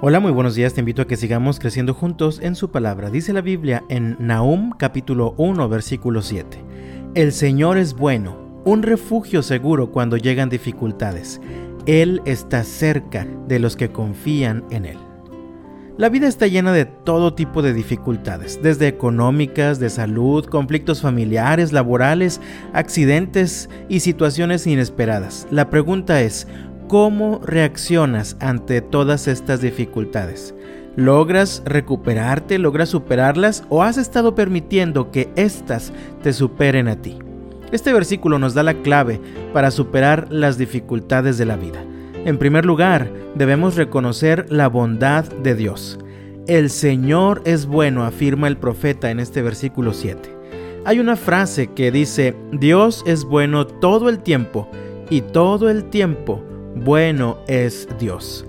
Hola, muy buenos días. Te invito a que sigamos creciendo juntos en su palabra. Dice la Biblia en Nahum capítulo 1 versículo 7. El Señor es bueno, un refugio seguro cuando llegan dificultades. Él está cerca de los que confían en Él. La vida está llena de todo tipo de dificultades, desde económicas, de salud, conflictos familiares, laborales, accidentes y situaciones inesperadas. La pregunta es, ¿Cómo reaccionas ante todas estas dificultades? ¿Logras recuperarte? ¿Logras superarlas? ¿O has estado permitiendo que éstas te superen a ti? Este versículo nos da la clave para superar las dificultades de la vida. En primer lugar, debemos reconocer la bondad de Dios. El Señor es bueno, afirma el profeta en este versículo 7. Hay una frase que dice, Dios es bueno todo el tiempo y todo el tiempo bueno es Dios.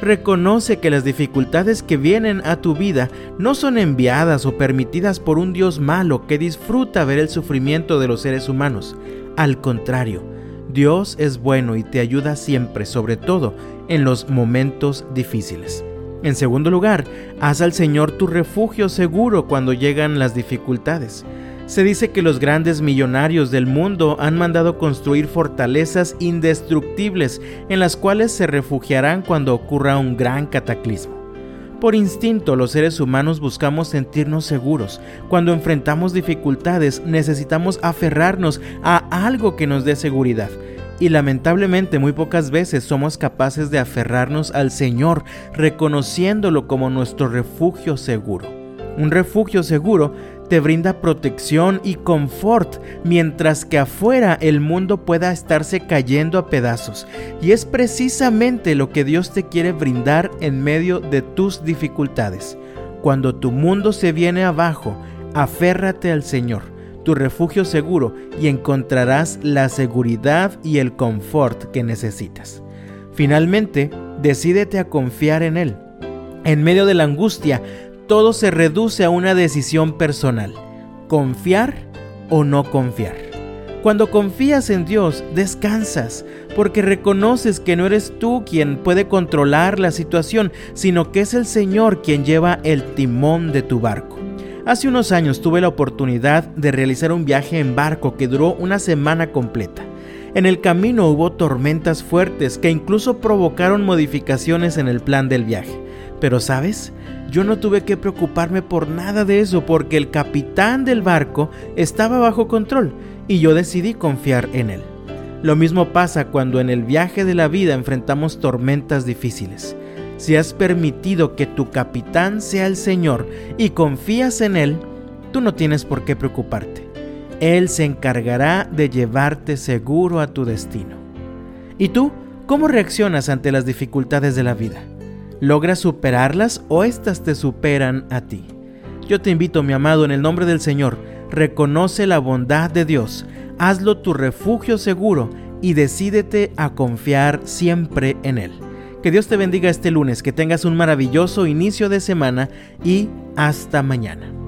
Reconoce que las dificultades que vienen a tu vida no son enviadas o permitidas por un Dios malo que disfruta ver el sufrimiento de los seres humanos. Al contrario, Dios es bueno y te ayuda siempre, sobre todo en los momentos difíciles. En segundo lugar, haz al Señor tu refugio seguro cuando llegan las dificultades. Se dice que los grandes millonarios del mundo han mandado construir fortalezas indestructibles en las cuales se refugiarán cuando ocurra un gran cataclismo. Por instinto los seres humanos buscamos sentirnos seguros. Cuando enfrentamos dificultades necesitamos aferrarnos a algo que nos dé seguridad. Y lamentablemente muy pocas veces somos capaces de aferrarnos al Señor, reconociéndolo como nuestro refugio seguro. Un refugio seguro te brinda protección y confort, mientras que afuera el mundo pueda estarse cayendo a pedazos. Y es precisamente lo que Dios te quiere brindar en medio de tus dificultades. Cuando tu mundo se viene abajo, aférrate al Señor, tu refugio seguro, y encontrarás la seguridad y el confort que necesitas. Finalmente, decídete a confiar en Él. En medio de la angustia, todo se reduce a una decisión personal, confiar o no confiar. Cuando confías en Dios, descansas, porque reconoces que no eres tú quien puede controlar la situación, sino que es el Señor quien lleva el timón de tu barco. Hace unos años tuve la oportunidad de realizar un viaje en barco que duró una semana completa. En el camino hubo tormentas fuertes que incluso provocaron modificaciones en el plan del viaje. Pero sabes, yo no tuve que preocuparme por nada de eso porque el capitán del barco estaba bajo control y yo decidí confiar en él. Lo mismo pasa cuando en el viaje de la vida enfrentamos tormentas difíciles. Si has permitido que tu capitán sea el Señor y confías en Él, tú no tienes por qué preocuparte. Él se encargará de llevarte seguro a tu destino. ¿Y tú cómo reaccionas ante las dificultades de la vida? ¿Logras superarlas o éstas te superan a ti? Yo te invito, mi amado, en el nombre del Señor, reconoce la bondad de Dios, hazlo tu refugio seguro y decídete a confiar siempre en Él. Que Dios te bendiga este lunes, que tengas un maravilloso inicio de semana y hasta mañana.